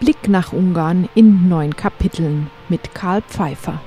Blick nach Ungarn in neun Kapiteln mit Karl Pfeiffer.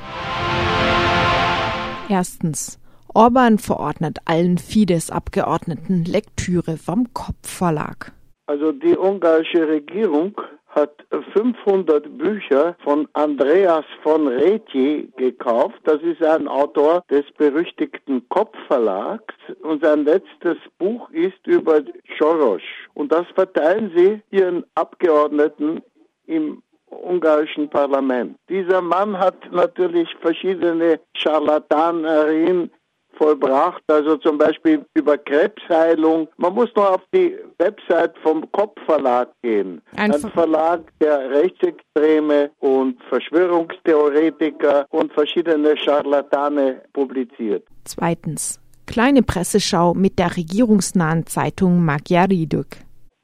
Erstens. Orban verordnet allen Fidesz-Abgeordneten Lektüre vom Kopfverlag. Also die ungarische Regierung hat 500 Bücher von Andreas von Retje gekauft. Das ist ein Autor des berüchtigten Kopfverlags und sein letztes Buch ist über Soros. Und das verteilen sie ihren Abgeordneten im ungarischen Parlament. Dieser Mann hat natürlich verschiedene Charlatanerien vollbracht, also zum Beispiel über Krebsheilung. Man muss nur auf die Website vom Kopfverlag gehen. Ein, Ein Verlag, der Rechtsextreme und Verschwörungstheoretiker und verschiedene Charlatane publiziert. Zweitens. Kleine Presseschau mit der regierungsnahen Zeitung Magyariduk.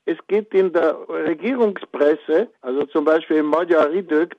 Es geht in der Regierungspresse, also zum Beispiel in Magyar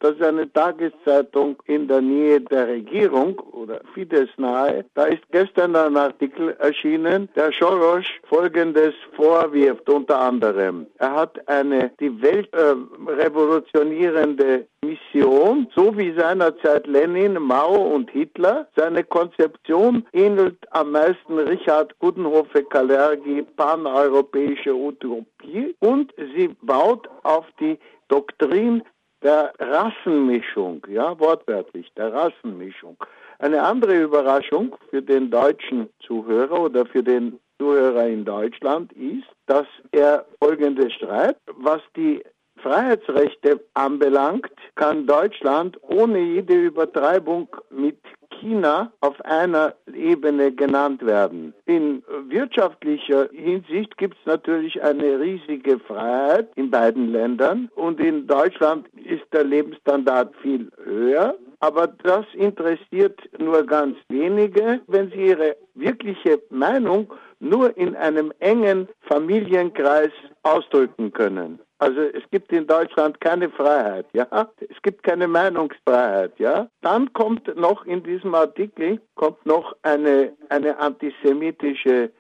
das ist eine Tageszeitung in der Nähe der Regierung oder Fidesz nahe, da ist gestern ein Artikel erschienen, der Soros folgendes vorwirft unter anderem. Er hat eine die Welt äh, revolutionierende Mission, so wie seinerzeit Lenin, Mao und Hitler. Seine Konzeption ähnelt am meisten Richard Gudenhofe-Kalergi paneuropäische Utopie und sie baut auf die Doktrin der Rassenmischung, ja, wortwörtlich, der Rassenmischung. Eine andere Überraschung für den deutschen Zuhörer oder für den Zuhörer in Deutschland ist, dass er Folgendes schreibt, was die Freiheitsrechte anbelangt, kann Deutschland ohne jede Übertreibung mit China auf einer Ebene genannt werden. In wirtschaftlicher Hinsicht gibt es natürlich eine riesige Freiheit in beiden Ländern und in Deutschland ist der Lebensstandard viel höher. Aber das interessiert nur ganz wenige, wenn sie ihre wirkliche Meinung nur in einem engen Familienkreis ausdrücken können. Also es gibt in Deutschland keine Freiheit, ja. Es gibt keine Meinungsfreiheit, ja. Dann kommt noch in diesem Artikel kommt noch eine eine antisemitische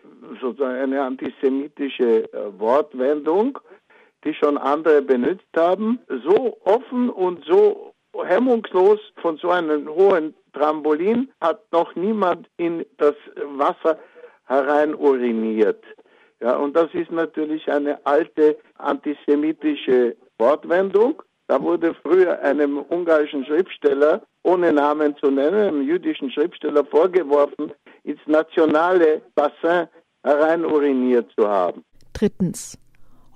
sozusagen eine antisemitische äh, Wortwendung, die schon andere benutzt haben. So offen und so hemmungslos von so einem hohen Trampolin hat noch niemand in das Wasser herein uriniert. Ja, und das ist natürlich eine alte antisemitische Wortwendung. Da wurde früher einem ungarischen Schriftsteller, ohne Namen zu nennen, einem jüdischen Schriftsteller vorgeworfen, ins nationale Bassin herein uriniert zu haben. Drittens.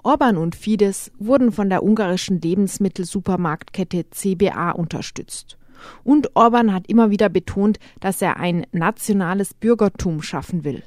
Orban und Fidesz wurden von der ungarischen Lebensmittelsupermarktkette CBA unterstützt. Und Orban hat immer wieder betont, dass er ein nationales Bürgertum schaffen will.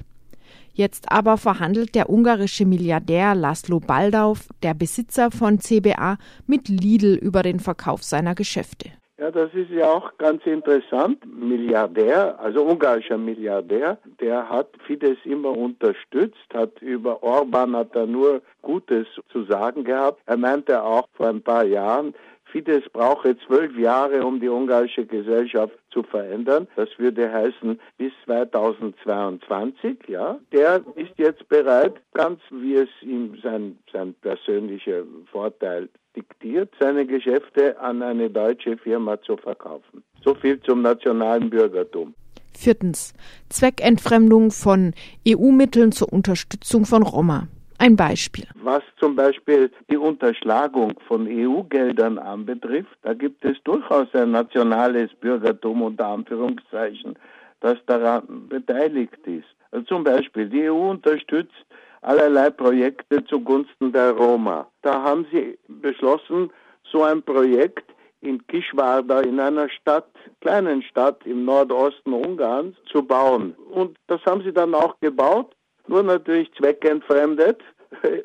Jetzt aber verhandelt der ungarische Milliardär Laszlo Baldauf, der Besitzer von CBA, mit Lidl über den Verkauf seiner Geschäfte. Ja, das ist ja auch ganz interessant. Milliardär, also ungarischer Milliardär, der hat Fidesz immer unterstützt, hat über Orban hat er nur Gutes zu sagen gehabt. Er meinte auch vor ein paar Jahren, Fidesz brauche zwölf Jahre, um die ungarische Gesellschaft zu verändern. Das würde heißen bis 2022, ja. Der ist jetzt bereit, ganz wie es ihm sein, sein persönlicher Vorteil diktiert, seine Geschäfte an eine deutsche Firma zu verkaufen. So viel zum nationalen Bürgertum. Viertens. Zweckentfremdung von EU-Mitteln zur Unterstützung von Roma. Ein Beispiel. Was zum Beispiel die Unterschlagung von EU-Geldern anbetrifft, da gibt es durchaus ein nationales Bürgertum unter Anführungszeichen, das daran beteiligt ist. Also zum Beispiel die EU unterstützt allerlei Projekte zugunsten der Roma. Da haben sie beschlossen, so ein Projekt in Kischwarda in einer Stadt, kleinen Stadt im Nordosten Ungarns zu bauen. Und das haben sie dann auch gebaut nur natürlich zweckentfremdet.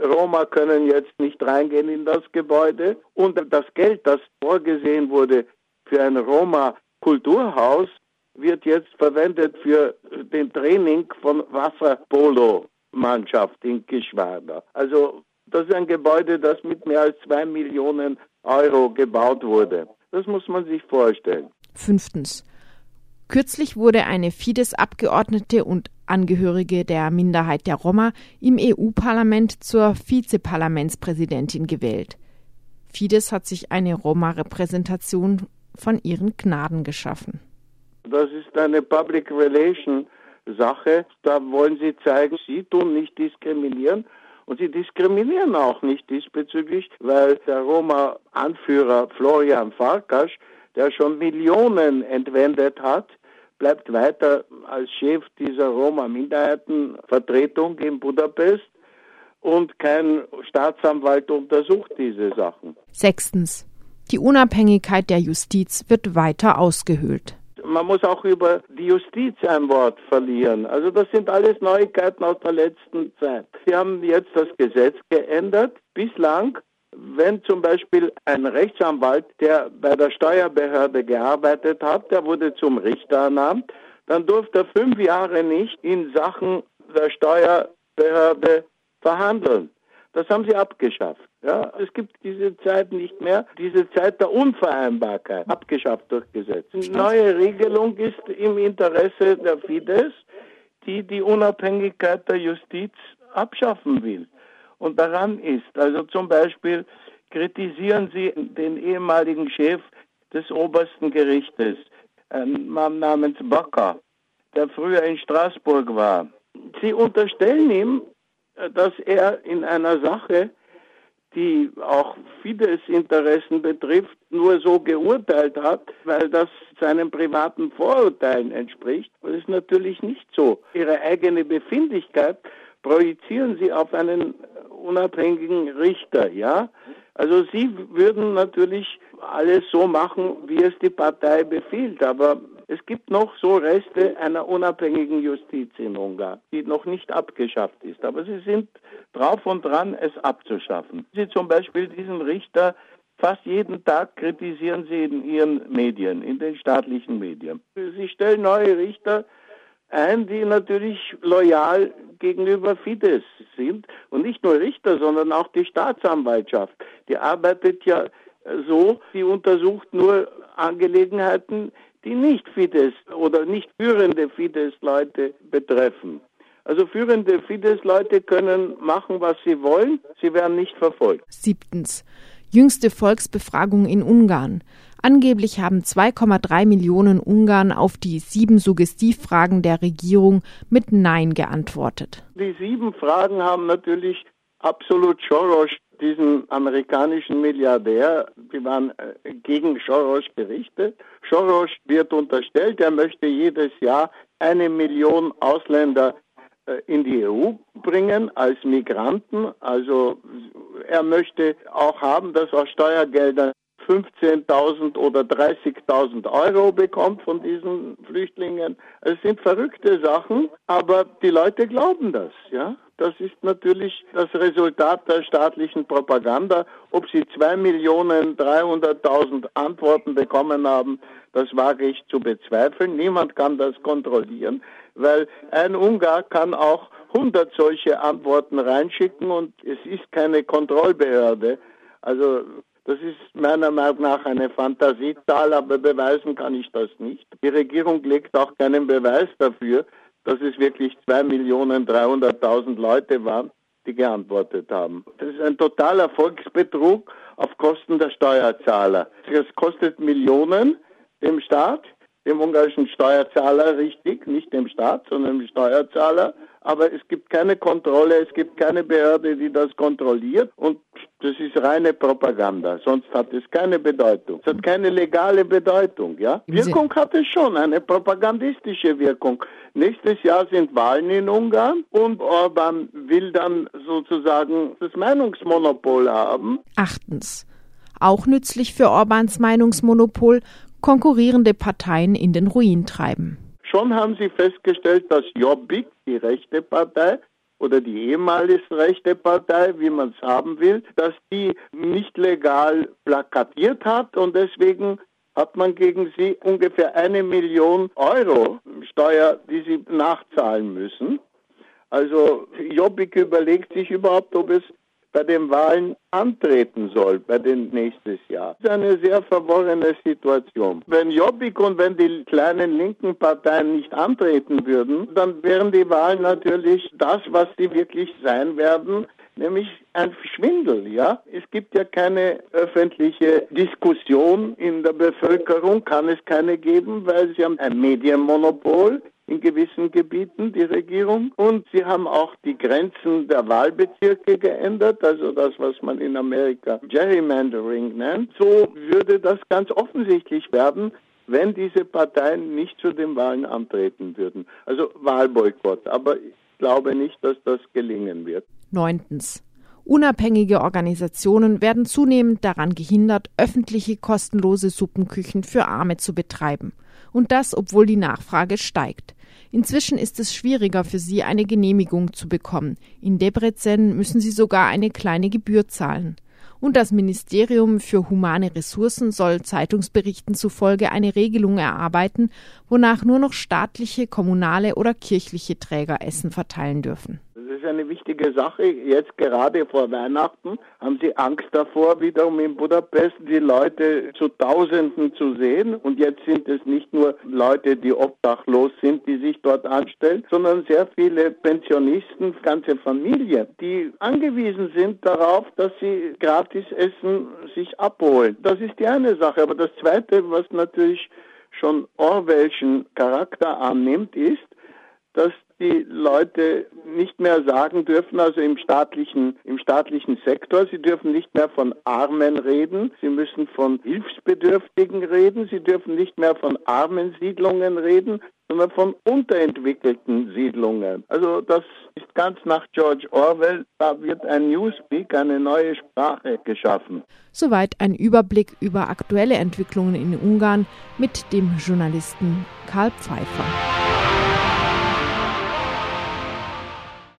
Roma können jetzt nicht reingehen in das Gebäude. Und das Geld, das vorgesehen wurde für ein Roma-Kulturhaus, wird jetzt verwendet für den Training von Wasserpolo-Mannschaft in Kischwada. Also das ist ein Gebäude, das mit mehr als zwei Millionen Euro gebaut wurde. Das muss man sich vorstellen. Fünftens. Kürzlich wurde eine Fidesz-Abgeordnete und Angehörige der Minderheit der Roma im EU-Parlament zur Vizeparlamentspräsidentin gewählt. Fidesz hat sich eine Roma-Repräsentation von ihren Gnaden geschaffen. Das ist eine Public Relation Sache. Da wollen sie zeigen, sie tun nicht diskriminieren. Und sie diskriminieren auch nicht diesbezüglich, weil der Roma-Anführer Florian Farkas, der schon Millionen entwendet hat, bleibt weiter als Chef dieser Roma-Minderheitenvertretung in Budapest und kein Staatsanwalt untersucht diese Sachen. Sechstens. Die Unabhängigkeit der Justiz wird weiter ausgehöhlt. Man muss auch über die Justiz ein Wort verlieren. Also das sind alles Neuigkeiten aus der letzten Zeit. Sie haben jetzt das Gesetz geändert. Bislang wenn zum Beispiel ein Rechtsanwalt, der bei der Steuerbehörde gearbeitet hat, der wurde zum Richter ernannt, dann durfte er fünf Jahre nicht in Sachen der Steuerbehörde verhandeln. Das haben sie abgeschafft. Ja, es gibt diese Zeit nicht mehr, diese Zeit der Unvereinbarkeit, abgeschafft durch Gesetz. Eine neue Regelung ist im Interesse der Fidesz, die die Unabhängigkeit der Justiz abschaffen will. Und daran ist, also zum Beispiel kritisieren Sie den ehemaligen Chef des obersten Gerichtes, ein Mann namens Bakker, der früher in Straßburg war. Sie unterstellen ihm, dass er in einer Sache, die auch Fidesz-Interessen betrifft, nur so geurteilt hat, weil das seinen privaten Vorurteilen entspricht. Das ist natürlich nicht so. Ihre eigene Befindlichkeit projizieren Sie auf einen unabhängigen Richter, ja? Also Sie würden natürlich alles so machen, wie es die Partei befiehlt, aber es gibt noch so Reste einer unabhängigen Justiz in Ungarn, die noch nicht abgeschafft ist. Aber sie sind drauf und dran, es abzuschaffen. Sie zum Beispiel diesen Richter fast jeden Tag kritisieren sie in ihren Medien, in den staatlichen Medien. Sie stellen neue Richter ein, die natürlich loyal gegenüber Fidesz sind. Und nicht nur Richter, sondern auch die Staatsanwaltschaft. Die arbeitet ja so, sie untersucht nur Angelegenheiten, die nicht Fidesz oder nicht führende Fidesz-Leute betreffen. Also führende Fidesz-Leute können machen, was sie wollen, sie werden nicht verfolgt. Siebtens. Jüngste Volksbefragung in Ungarn. Angeblich haben 2,3 Millionen Ungarn auf die sieben Suggestivfragen der Regierung mit Nein geantwortet. Die sieben Fragen haben natürlich absolut Soros diesen amerikanischen Milliardär, die waren äh, gegen Soros gerichtet. Soros wird unterstellt, er möchte jedes Jahr eine Million Ausländer äh, in die EU bringen als Migranten. Also er möchte auch haben, dass aus Steuergeldern 15.000 oder 30.000 Euro bekommt von diesen Flüchtlingen. Es sind verrückte Sachen, aber die Leute glauben das, ja. Das ist natürlich das Resultat der staatlichen Propaganda. Ob sie 2.300.000 Antworten bekommen haben, das wage ich zu bezweifeln. Niemand kann das kontrollieren, weil ein Ungar kann auch 100 solche Antworten reinschicken und es ist keine Kontrollbehörde. Also das ist meiner Meinung nach eine Fantasiezahl, aber beweisen kann ich das nicht. Die Regierung legt auch keinen Beweis dafür, dass es wirklich 2.300.000 Leute waren, die geantwortet haben. Das ist ein totaler Erfolgsbetrug auf Kosten der Steuerzahler. Es kostet Millionen dem Staat, dem ungarischen Steuerzahler richtig, nicht dem Staat, sondern dem Steuerzahler. Aber es gibt keine Kontrolle, es gibt keine Behörde, die das kontrolliert und das ist reine Propaganda, sonst hat es keine Bedeutung. Es hat keine legale Bedeutung, ja. Wirkung hat es schon, eine propagandistische Wirkung. Nächstes Jahr sind Wahlen in Ungarn und Orban will dann sozusagen das Meinungsmonopol haben. Achtens. Auch nützlich für Orbans Meinungsmonopol konkurrierende Parteien in den Ruin treiben. Schon haben sie festgestellt, dass Jobbik, die rechte Partei, oder die ehemalige rechte Partei, wie man es haben will, dass die nicht legal plakatiert hat und deswegen hat man gegen sie ungefähr eine Million Euro Steuer, die sie nachzahlen müssen. Also Jobbik überlegt sich überhaupt, ob es bei den Wahlen antreten soll, bei den nächstes Jahr. Das ist eine sehr verworrene Situation. Wenn Jobbik und wenn die kleinen linken Parteien nicht antreten würden, dann wären die Wahlen natürlich das, was sie wirklich sein werden, nämlich ein Schwindel, ja. Es gibt ja keine öffentliche Diskussion in der Bevölkerung, kann es keine geben, weil sie haben ein Medienmonopol in gewissen Gebieten, die Regierung. Und sie haben auch die Grenzen der Wahlbezirke geändert, also das, was man in Amerika Gerrymandering nennt. So würde das ganz offensichtlich werden, wenn diese Parteien nicht zu den Wahlen antreten würden. Also Wahlboykott. Aber ich glaube nicht, dass das gelingen wird. Neuntens. Unabhängige Organisationen werden zunehmend daran gehindert, öffentliche kostenlose Suppenküchen für Arme zu betreiben. Und das, obwohl die Nachfrage steigt. Inzwischen ist es schwieriger für sie, eine Genehmigung zu bekommen. In Debrecen müssen sie sogar eine kleine Gebühr zahlen. Und das Ministerium für humane Ressourcen soll Zeitungsberichten zufolge eine Regelung erarbeiten, wonach nur noch staatliche, kommunale oder kirchliche Träger Essen verteilen dürfen eine wichtige Sache. Jetzt gerade vor Weihnachten haben sie Angst davor, wiederum in Budapest die Leute zu Tausenden zu sehen. Und jetzt sind es nicht nur Leute, die obdachlos sind, die sich dort anstellen, sondern sehr viele Pensionisten, ganze Familien, die angewiesen sind darauf, dass sie gratis Essen sich abholen. Das ist die eine Sache. Aber das Zweite, was natürlich schon Orwellschen Charakter annimmt, ist, dass die Leute nicht mehr sagen dürfen, also im staatlichen, im staatlichen Sektor, sie dürfen nicht mehr von Armen reden, sie müssen von Hilfsbedürftigen reden, sie dürfen nicht mehr von armen Siedlungen reden, sondern von unterentwickelten Siedlungen. Also das ist ganz nach George Orwell, da wird ein Newspeak, eine neue Sprache geschaffen. Soweit ein Überblick über aktuelle Entwicklungen in Ungarn mit dem Journalisten Karl Pfeiffer.